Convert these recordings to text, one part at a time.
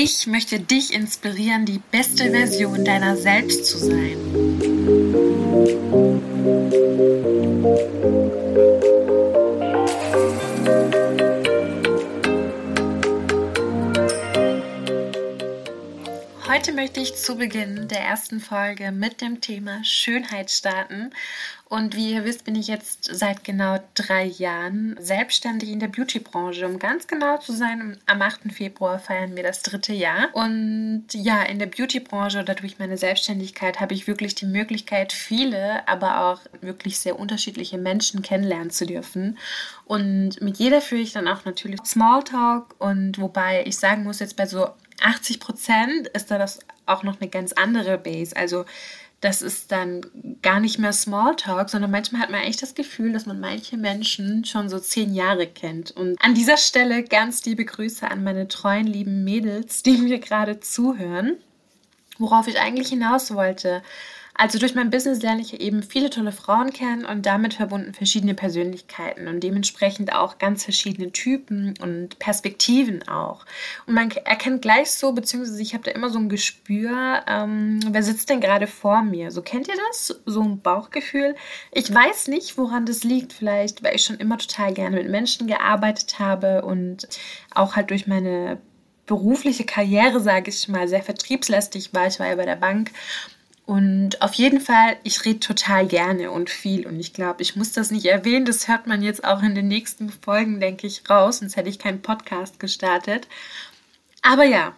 Ich möchte dich inspirieren, die beste Version deiner selbst zu sein. Heute möchte ich zu Beginn der ersten Folge mit dem Thema Schönheit starten. Und wie ihr wisst, bin ich jetzt seit genau drei Jahren selbstständig in der Beauty-Branche. Um ganz genau zu sein, am 8. Februar feiern wir das dritte Jahr. Und ja, in der Beauty-Branche oder durch meine Selbstständigkeit habe ich wirklich die Möglichkeit, viele, aber auch wirklich sehr unterschiedliche Menschen kennenlernen zu dürfen. Und mit jeder führe ich dann auch natürlich Smalltalk. Und wobei ich sagen muss, jetzt bei so 80 Prozent ist da das auch noch eine ganz andere Base. Also das ist dann gar nicht mehr Smalltalk, sondern manchmal hat man echt das Gefühl, dass man manche Menschen schon so zehn Jahre kennt. Und an dieser Stelle ganz liebe Grüße an meine treuen, lieben Mädels, die mir gerade zuhören. Worauf ich eigentlich hinaus wollte, also durch mein Business lerne ich eben viele tolle Frauen kennen und damit verbunden verschiedene Persönlichkeiten und dementsprechend auch ganz verschiedene Typen und Perspektiven auch. Und man erkennt gleich so, beziehungsweise ich habe da immer so ein Gespür, ähm, wer sitzt denn gerade vor mir? So kennt ihr das? So ein Bauchgefühl? Ich weiß nicht, woran das liegt. Vielleicht, weil ich schon immer total gerne mit Menschen gearbeitet habe und auch halt durch meine berufliche Karriere, sage ich mal, sehr vertriebslästig war. Ich war ja bei der Bank und auf jeden Fall, ich rede total gerne und viel. Und ich glaube, ich muss das nicht erwähnen. Das hört man jetzt auch in den nächsten Folgen, denke ich, raus. Sonst hätte ich keinen Podcast gestartet. Aber ja,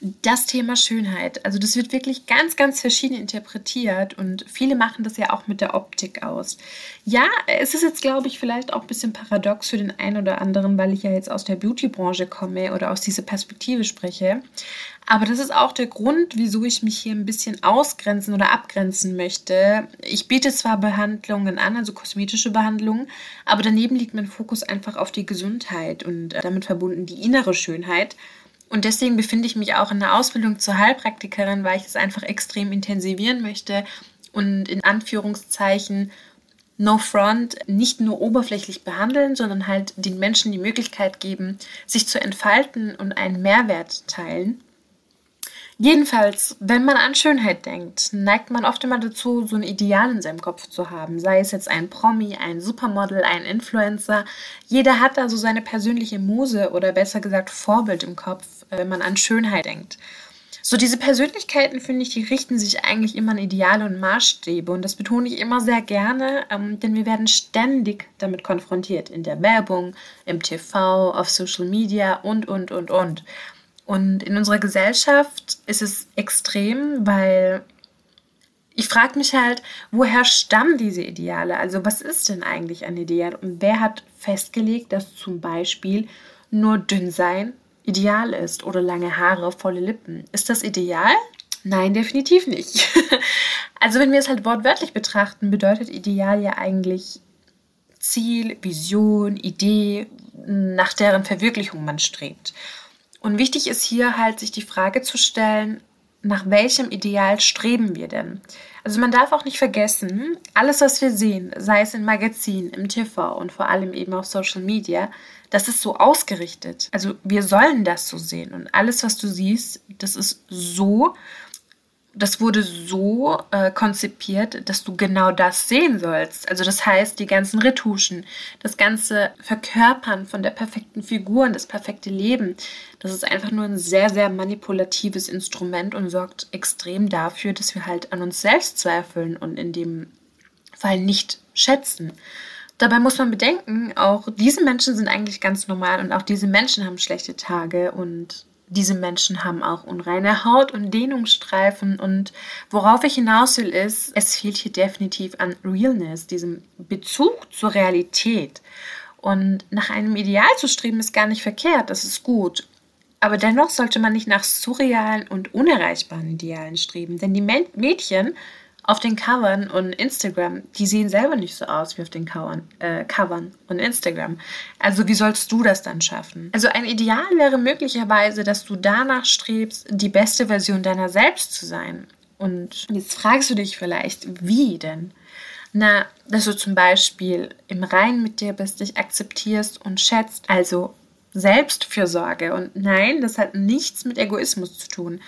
das Thema Schönheit. Also das wird wirklich ganz, ganz verschieden interpretiert und viele machen das ja auch mit der Optik aus. Ja, es ist jetzt, glaube ich, vielleicht auch ein bisschen paradox für den einen oder anderen, weil ich ja jetzt aus der Beauty-Branche komme oder aus dieser Perspektive spreche. Aber das ist auch der Grund, wieso ich mich hier ein bisschen ausgrenzen oder abgrenzen möchte. Ich biete zwar Behandlungen an, also kosmetische Behandlungen, aber daneben liegt mein Fokus einfach auf die Gesundheit und damit verbunden die innere Schönheit. Und deswegen befinde ich mich auch in der Ausbildung zur Heilpraktikerin, weil ich es einfach extrem intensivieren möchte und in Anführungszeichen No Front nicht nur oberflächlich behandeln, sondern halt den Menschen die Möglichkeit geben, sich zu entfalten und einen Mehrwert teilen. Jedenfalls, wenn man an Schönheit denkt, neigt man oft immer dazu, so ein Ideal in seinem Kopf zu haben. Sei es jetzt ein Promi, ein Supermodel, ein Influencer. Jeder hat da so seine persönliche Muse oder besser gesagt Vorbild im Kopf, äh, wenn man an Schönheit denkt. So diese Persönlichkeiten, finde ich, die richten sich eigentlich immer an Ideale und Maßstäbe. Und das betone ich immer sehr gerne, ähm, denn wir werden ständig damit konfrontiert. In der Werbung, im TV, auf Social Media und, und, und, und. Und in unserer Gesellschaft ist es extrem, weil ich frage mich halt, woher stammen diese Ideale? Also was ist denn eigentlich ein Ideal? Und wer hat festgelegt, dass zum Beispiel nur dünn sein ideal ist oder lange Haare, volle Lippen? Ist das ideal? Nein, definitiv nicht. also wenn wir es halt wortwörtlich betrachten, bedeutet ideal ja eigentlich Ziel, Vision, Idee, nach deren Verwirklichung man strebt. Und wichtig ist hier halt, sich die Frage zu stellen, nach welchem Ideal streben wir denn? Also man darf auch nicht vergessen, alles, was wir sehen, sei es in Magazinen, im TV und vor allem eben auf Social Media, das ist so ausgerichtet. Also wir sollen das so sehen. Und alles, was du siehst, das ist so das wurde so äh, konzipiert, dass du genau das sehen sollst. Also das heißt, die ganzen Retuschen, das ganze Verkörpern von der perfekten Figur und das perfekte Leben, das ist einfach nur ein sehr, sehr manipulatives Instrument und sorgt extrem dafür, dass wir halt an uns selbst zweifeln und in dem Fall nicht schätzen. Dabei muss man bedenken, auch diese Menschen sind eigentlich ganz normal und auch diese Menschen haben schlechte Tage und diese Menschen haben auch unreine Haut und Dehnungsstreifen. Und worauf ich hinaus will, ist, es fehlt hier definitiv an Realness, diesem Bezug zur Realität. Und nach einem Ideal zu streben, ist gar nicht verkehrt, das ist gut. Aber dennoch sollte man nicht nach surrealen und unerreichbaren Idealen streben, denn die Mädchen auf den Covern und Instagram, die sehen selber nicht so aus wie auf den Covern, äh, Covern und Instagram. Also wie sollst du das dann schaffen? Also ein Ideal wäre möglicherweise, dass du danach strebst, die beste Version deiner selbst zu sein. Und jetzt fragst du dich vielleicht, wie denn? Na, dass du zum Beispiel im Reinen mit dir bist, dich akzeptierst und schätzt, also Selbstfürsorge. Und nein, das hat nichts mit Egoismus zu tun.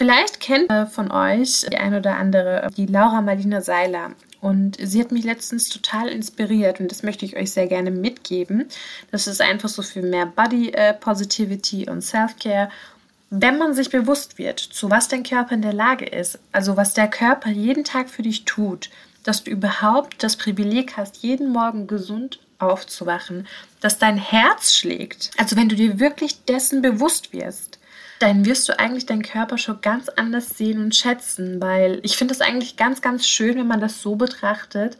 Vielleicht kennt von euch die ein oder andere die Laura Marlina Seiler. Und sie hat mich letztens total inspiriert und das möchte ich euch sehr gerne mitgeben. Das ist einfach so für mehr Body äh, Positivity und Self-Care. Wenn man sich bewusst wird, zu was dein Körper in der Lage ist, also was der Körper jeden Tag für dich tut, dass du überhaupt das Privileg hast, jeden Morgen gesund aufzuwachen, dass dein Herz schlägt. Also wenn du dir wirklich dessen bewusst wirst, dann wirst du eigentlich deinen Körper schon ganz anders sehen und schätzen, weil ich finde es eigentlich ganz, ganz schön, wenn man das so betrachtet.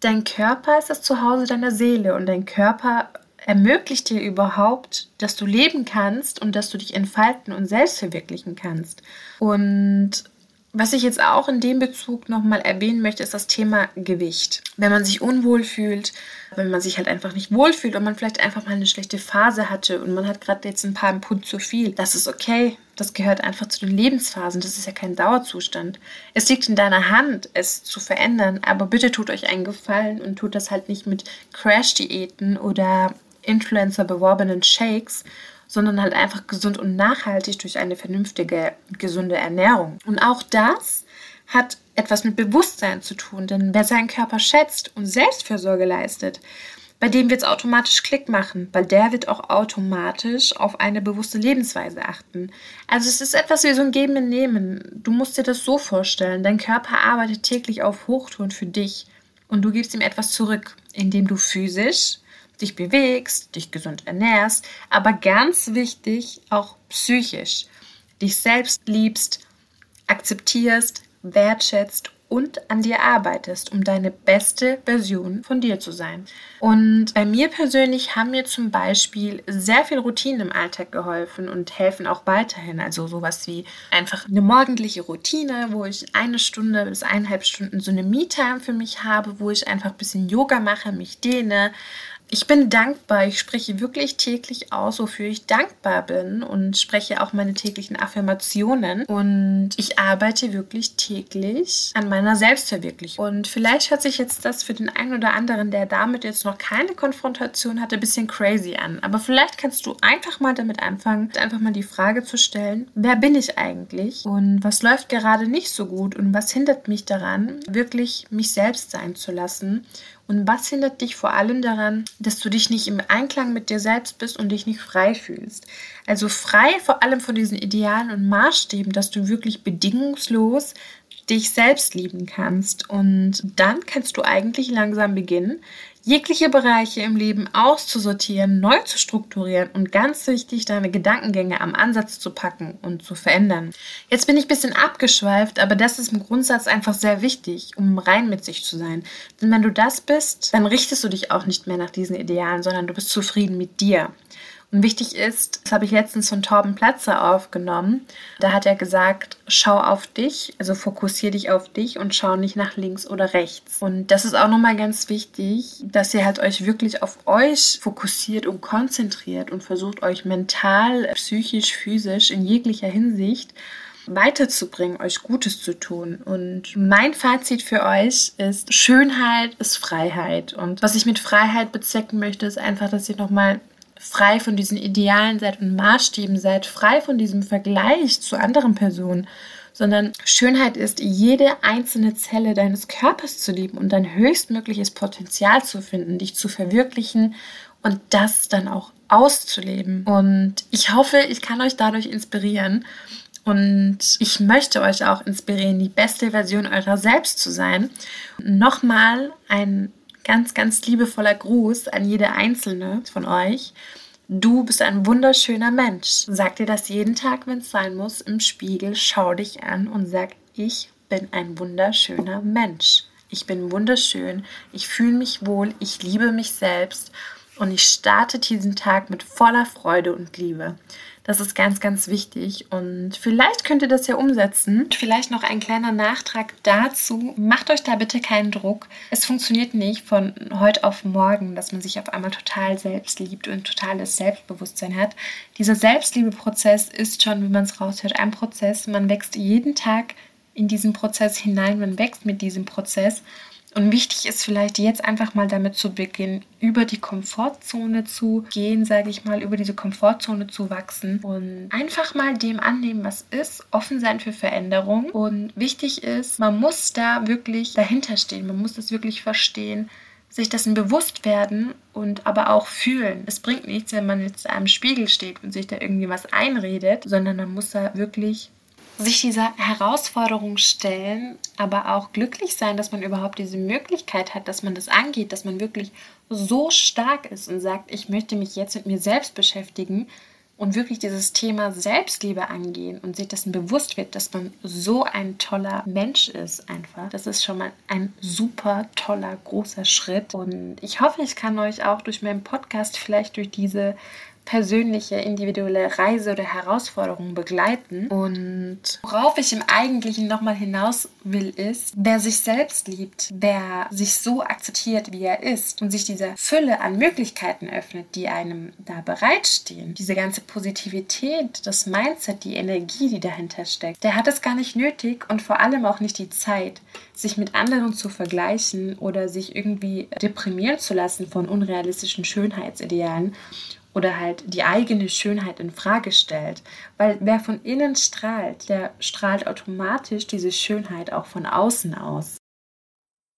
Dein Körper ist das Zuhause deiner Seele und dein Körper ermöglicht dir überhaupt, dass du leben kannst und dass du dich entfalten und selbst verwirklichen kannst. Und was ich jetzt auch in dem Bezug nochmal erwähnen möchte, ist das Thema Gewicht. Wenn man sich unwohl fühlt, wenn man sich halt einfach nicht wohlfühlt und man vielleicht einfach mal eine schlechte Phase hatte und man hat gerade jetzt ein paar Pfund zu viel, das ist okay. Das gehört einfach zu den Lebensphasen. Das ist ja kein Dauerzustand. Es liegt in deiner Hand, es zu verändern. Aber bitte tut euch einen Gefallen und tut das halt nicht mit Crash-Diäten oder Influencer beworbenen Shakes, sondern halt einfach gesund und nachhaltig durch eine vernünftige, gesunde Ernährung. Und auch das hat etwas mit Bewusstsein zu tun, denn wer seinen Körper schätzt und Selbstfürsorge leistet, bei dem wird es automatisch Klick machen, weil der wird auch automatisch auf eine bewusste Lebensweise achten. Also es ist etwas wie so ein Geben und Nehmen. Du musst dir das so vorstellen, dein Körper arbeitet täglich auf Hochtouren für dich und du gibst ihm etwas zurück, indem du physisch, dich bewegst, dich gesund ernährst, aber ganz wichtig auch psychisch, dich selbst liebst, akzeptierst, wertschätzt und an dir arbeitest, um deine beste Version von dir zu sein. Und bei mir persönlich haben mir zum Beispiel sehr viel Routinen im Alltag geholfen und helfen auch weiterhin. Also sowas wie einfach eine morgendliche Routine, wo ich eine Stunde bis eineinhalb Stunden so eine Me-Time für mich habe, wo ich einfach ein bisschen Yoga mache, mich dehne, ich bin dankbar. Ich spreche wirklich täglich aus, wofür ich dankbar bin und spreche auch meine täglichen Affirmationen. Und ich arbeite wirklich täglich an meiner Selbstverwirklichung. Und vielleicht hört sich jetzt das für den einen oder anderen, der damit jetzt noch keine Konfrontation hatte, ein bisschen crazy an. Aber vielleicht kannst du einfach mal damit anfangen, einfach mal die Frage zu stellen, wer bin ich eigentlich und was läuft gerade nicht so gut und was hindert mich daran, wirklich mich selbst sein zu lassen und was hindert dich vor allem daran, dass du dich nicht im Einklang mit dir selbst bist und dich nicht frei fühlst? Also frei vor allem von diesen Idealen und Maßstäben, dass du wirklich bedingungslos dich selbst lieben kannst. Und dann kannst du eigentlich langsam beginnen, jegliche Bereiche im Leben auszusortieren, neu zu strukturieren und ganz wichtig, deine Gedankengänge am Ansatz zu packen und zu verändern. Jetzt bin ich ein bisschen abgeschweift, aber das ist im Grundsatz einfach sehr wichtig, um rein mit sich zu sein. Denn wenn du das bist, dann richtest du dich auch nicht mehr nach diesen Idealen, sondern du bist zufrieden mit dir. Und wichtig ist, das habe ich letztens von Torben Platzer aufgenommen. Da hat er gesagt, schau auf dich, also fokussiere dich auf dich und schau nicht nach links oder rechts. Und das ist auch nochmal ganz wichtig, dass ihr halt euch wirklich auf euch fokussiert und konzentriert und versucht euch mental, psychisch, physisch in jeglicher Hinsicht weiterzubringen, euch Gutes zu tun. Und mein Fazit für euch ist, Schönheit ist Freiheit. Und was ich mit Freiheit bezwecken möchte, ist einfach, dass ihr nochmal frei von diesen Idealen seid und Maßstäben seid, frei von diesem Vergleich zu anderen Personen, sondern Schönheit ist, jede einzelne Zelle deines Körpers zu lieben und dein höchstmögliches Potenzial zu finden, dich zu verwirklichen und das dann auch auszuleben. Und ich hoffe, ich kann euch dadurch inspirieren. Und ich möchte euch auch inspirieren, die beste Version eurer selbst zu sein. Nochmal ein ganz, ganz liebevoller Gruß an jede einzelne von euch. Du bist ein wunderschöner Mensch. Sag dir das jeden Tag, wenn es sein muss, im Spiegel. Schau dich an und sag, ich bin ein wunderschöner Mensch. Ich bin wunderschön. Ich fühle mich wohl. Ich liebe mich selbst. Und ich starte diesen Tag mit voller Freude und Liebe. Das ist ganz, ganz wichtig und vielleicht könnt ihr das ja umsetzen. Vielleicht noch ein kleiner Nachtrag dazu. Macht euch da bitte keinen Druck. Es funktioniert nicht von heute auf morgen, dass man sich auf einmal total selbst liebt und totales Selbstbewusstsein hat. Dieser Selbstliebeprozess ist schon, wie man es raushört, ein Prozess. Man wächst jeden Tag in diesen Prozess hinein, man wächst mit diesem Prozess. Und wichtig ist vielleicht jetzt einfach mal damit zu beginnen, über die Komfortzone zu gehen, sage ich mal, über diese Komfortzone zu wachsen und einfach mal dem annehmen, was ist, offen sein für Veränderung. Und wichtig ist, man muss da wirklich dahinter stehen, man muss das wirklich verstehen, sich dessen bewusst werden und aber auch fühlen. Es bringt nichts, wenn man jetzt einem Spiegel steht und sich da irgendwie was einredet, sondern man muss da wirklich sich dieser Herausforderung stellen, aber auch glücklich sein, dass man überhaupt diese Möglichkeit hat, dass man das angeht, dass man wirklich so stark ist und sagt, ich möchte mich jetzt mit mir selbst beschäftigen und wirklich dieses Thema Selbstliebe angehen und sich dessen bewusst wird, dass man so ein toller Mensch ist einfach. Das ist schon mal ein super toller, großer Schritt. Und ich hoffe, ich kann euch auch durch meinen Podcast vielleicht durch diese persönliche, individuelle Reise oder Herausforderung begleiten. Und worauf ich im Eigentlichen nochmal hinaus will, ist, wer sich selbst liebt, wer sich so akzeptiert, wie er ist und sich dieser Fülle an Möglichkeiten öffnet, die einem da bereitstehen, diese ganze Positivität, das Mindset, die Energie, die dahinter steckt, der hat es gar nicht nötig und vor allem auch nicht die Zeit, sich mit anderen zu vergleichen oder sich irgendwie deprimieren zu lassen von unrealistischen Schönheitsidealen oder halt die eigene Schönheit in Frage stellt. Weil wer von innen strahlt, der strahlt automatisch diese Schönheit auch von außen aus.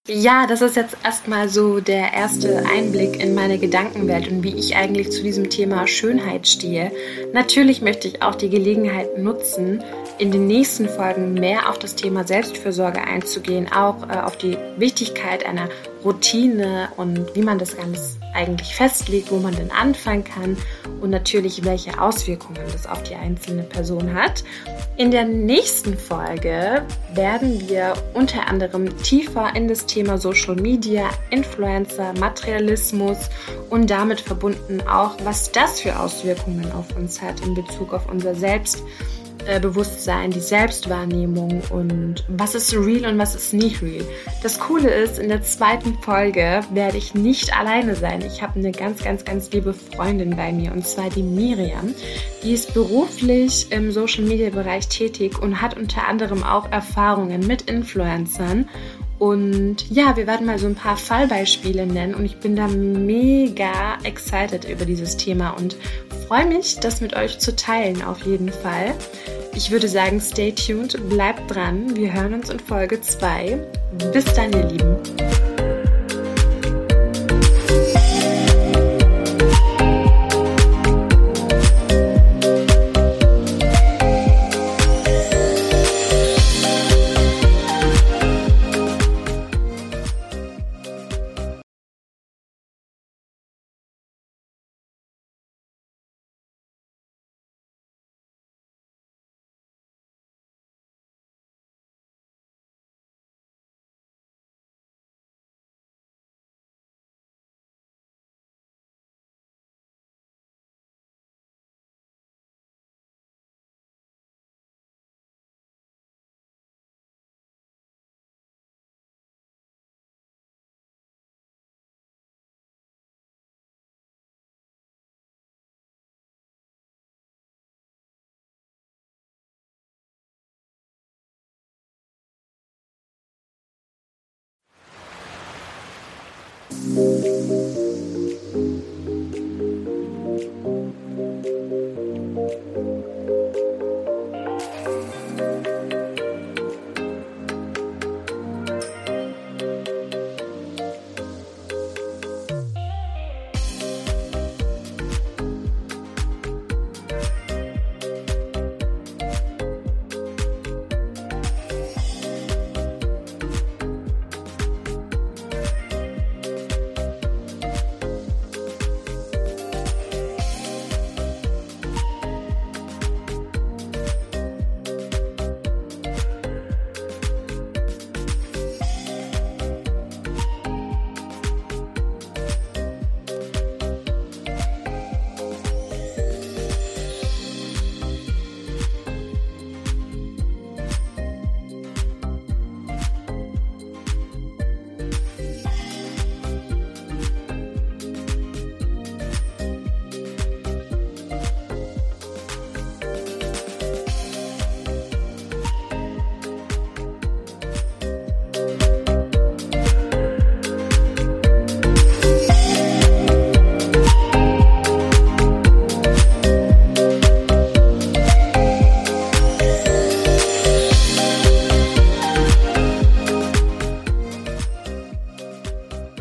Ja, das ist jetzt erstmal so der erste Einblick in meine Gedankenwelt und wie ich eigentlich zu diesem Thema Schönheit stehe. Natürlich möchte ich auch die Gelegenheit nutzen, in den nächsten Folgen mehr auf das Thema Selbstfürsorge einzugehen, auch äh, auf die Wichtigkeit einer Routine und wie man das ganz eigentlich festlegt, wo man denn anfangen kann und natürlich welche Auswirkungen das auf die einzelne Person hat. In der nächsten Folge werden wir unter anderem tiefer in das Thema Social Media, Influencer, Materialismus und damit verbunden auch, was das für Auswirkungen auf uns hat in Bezug auf unser Selbst Bewusstsein, die Selbstwahrnehmung und was ist real und was ist nicht real. Das Coole ist, in der zweiten Folge werde ich nicht alleine sein. Ich habe eine ganz, ganz, ganz liebe Freundin bei mir und zwar die Miriam. Die ist beruflich im Social Media Bereich tätig und hat unter anderem auch Erfahrungen mit Influencern und ja, wir werden mal so ein paar Fallbeispiele nennen und ich bin da mega excited über dieses Thema und freue mich, das mit euch zu teilen auf jeden Fall. Ich würde sagen, stay tuned, bleibt dran. Wir hören uns in Folge 2. Bis dann, ihr Lieben. Musik